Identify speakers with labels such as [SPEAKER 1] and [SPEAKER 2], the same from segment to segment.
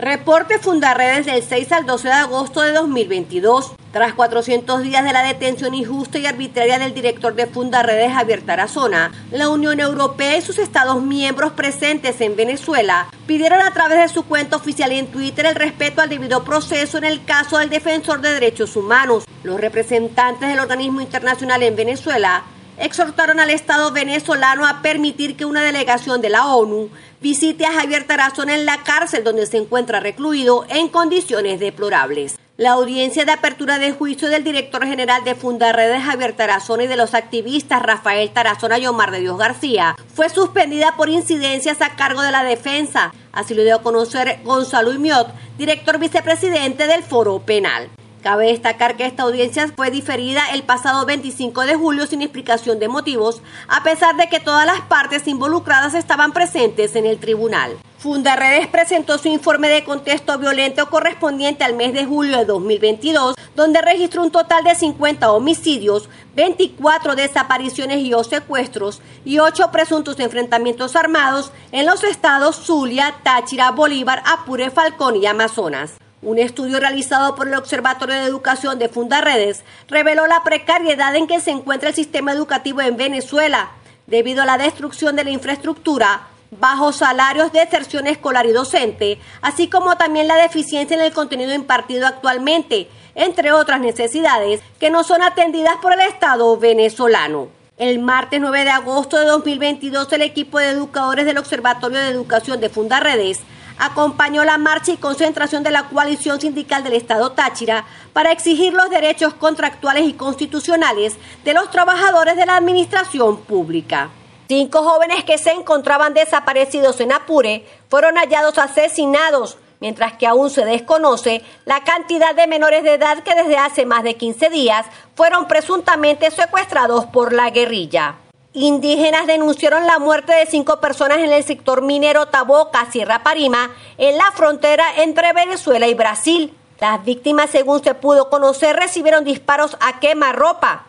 [SPEAKER 1] Reporte Fundarredes del 6 al 12 de agosto de 2022. Tras 400 días de la detención injusta y arbitraria del director de Fundarredes, Javier Tarazona, la Unión Europea y sus Estados miembros presentes en Venezuela pidieron a través de su cuenta oficial en Twitter el respeto al debido proceso en el caso del defensor de derechos humanos. Los representantes del organismo internacional en Venezuela exhortaron al Estado venezolano a permitir que una delegación de la ONU visite a Javier Tarazona en la cárcel donde se encuentra recluido en condiciones deplorables. La audiencia de apertura de juicio del director general de Fundarredes Javier Tarazona y de los activistas Rafael Tarazona y Omar de Dios García fue suspendida por incidencias a cargo de la defensa. Así lo dio a conocer Gonzalo Imiot, director vicepresidente del Foro Penal. Cabe destacar que esta audiencia fue diferida el pasado 25 de julio sin explicación de motivos, a pesar de que todas las partes involucradas estaban presentes en el tribunal. Fundaredes presentó su informe de contexto violento correspondiente al mes de julio de 2022, donde registró un total de 50 homicidios, 24 desapariciones y o secuestros y 8 presuntos enfrentamientos armados en los estados Zulia, Táchira, Bolívar, Apure, Falcón y Amazonas. Un estudio realizado por el Observatorio de Educación de Fundaredes reveló la precariedad en que se encuentra el sistema educativo en Venezuela debido a la destrucción de la infraestructura, bajos salarios, deserción escolar y docente, así como también la deficiencia en el contenido impartido actualmente, entre otras necesidades que no son atendidas por el Estado venezolano. El martes 9 de agosto de 2022, el equipo de educadores del Observatorio de Educación de Fundaredes acompañó la marcha y concentración de la coalición sindical del Estado Táchira para exigir los derechos contractuales y constitucionales de los trabajadores de la administración pública. Cinco jóvenes que se encontraban desaparecidos en Apure fueron hallados asesinados, mientras que aún se desconoce la cantidad de menores de edad que desde hace más de 15 días fueron presuntamente secuestrados por la guerrilla. Indígenas denunciaron la muerte de cinco personas en el sector minero Taboca, Sierra Parima, en la frontera entre Venezuela y Brasil. Las víctimas, según se pudo conocer, recibieron disparos a quemarropa.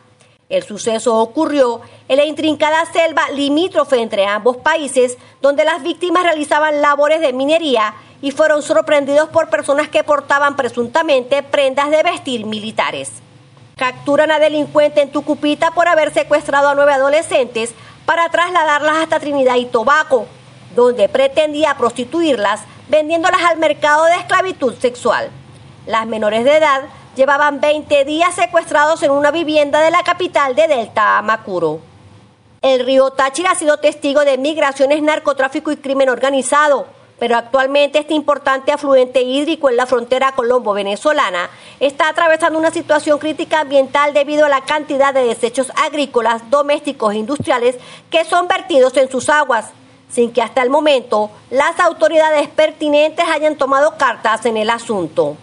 [SPEAKER 1] El suceso ocurrió en la intrincada selva limítrofe entre ambos países, donde las víctimas realizaban labores de minería y fueron sorprendidos por personas que portaban presuntamente prendas de vestir militares. Capturan a delincuente en Tucupita por haber secuestrado a nueve adolescentes para trasladarlas hasta Trinidad y Tobago, donde pretendía prostituirlas vendiéndolas al mercado de esclavitud sexual. Las menores de edad llevaban 20 días secuestrados en una vivienda de la capital de Delta, Amacuro. El río Táchira ha sido testigo de migraciones, narcotráfico y crimen organizado pero actualmente este importante afluente hídrico en la frontera colombo-venezolana está atravesando una situación crítica ambiental debido a la cantidad de desechos agrícolas, domésticos e industriales que son vertidos en sus aguas, sin que hasta el momento las autoridades pertinentes hayan tomado cartas en el asunto.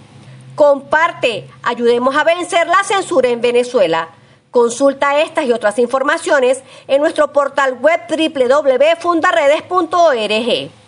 [SPEAKER 1] Comparte, ayudemos a vencer la censura en Venezuela. Consulta estas y otras informaciones en nuestro portal web www.fundaredes.org.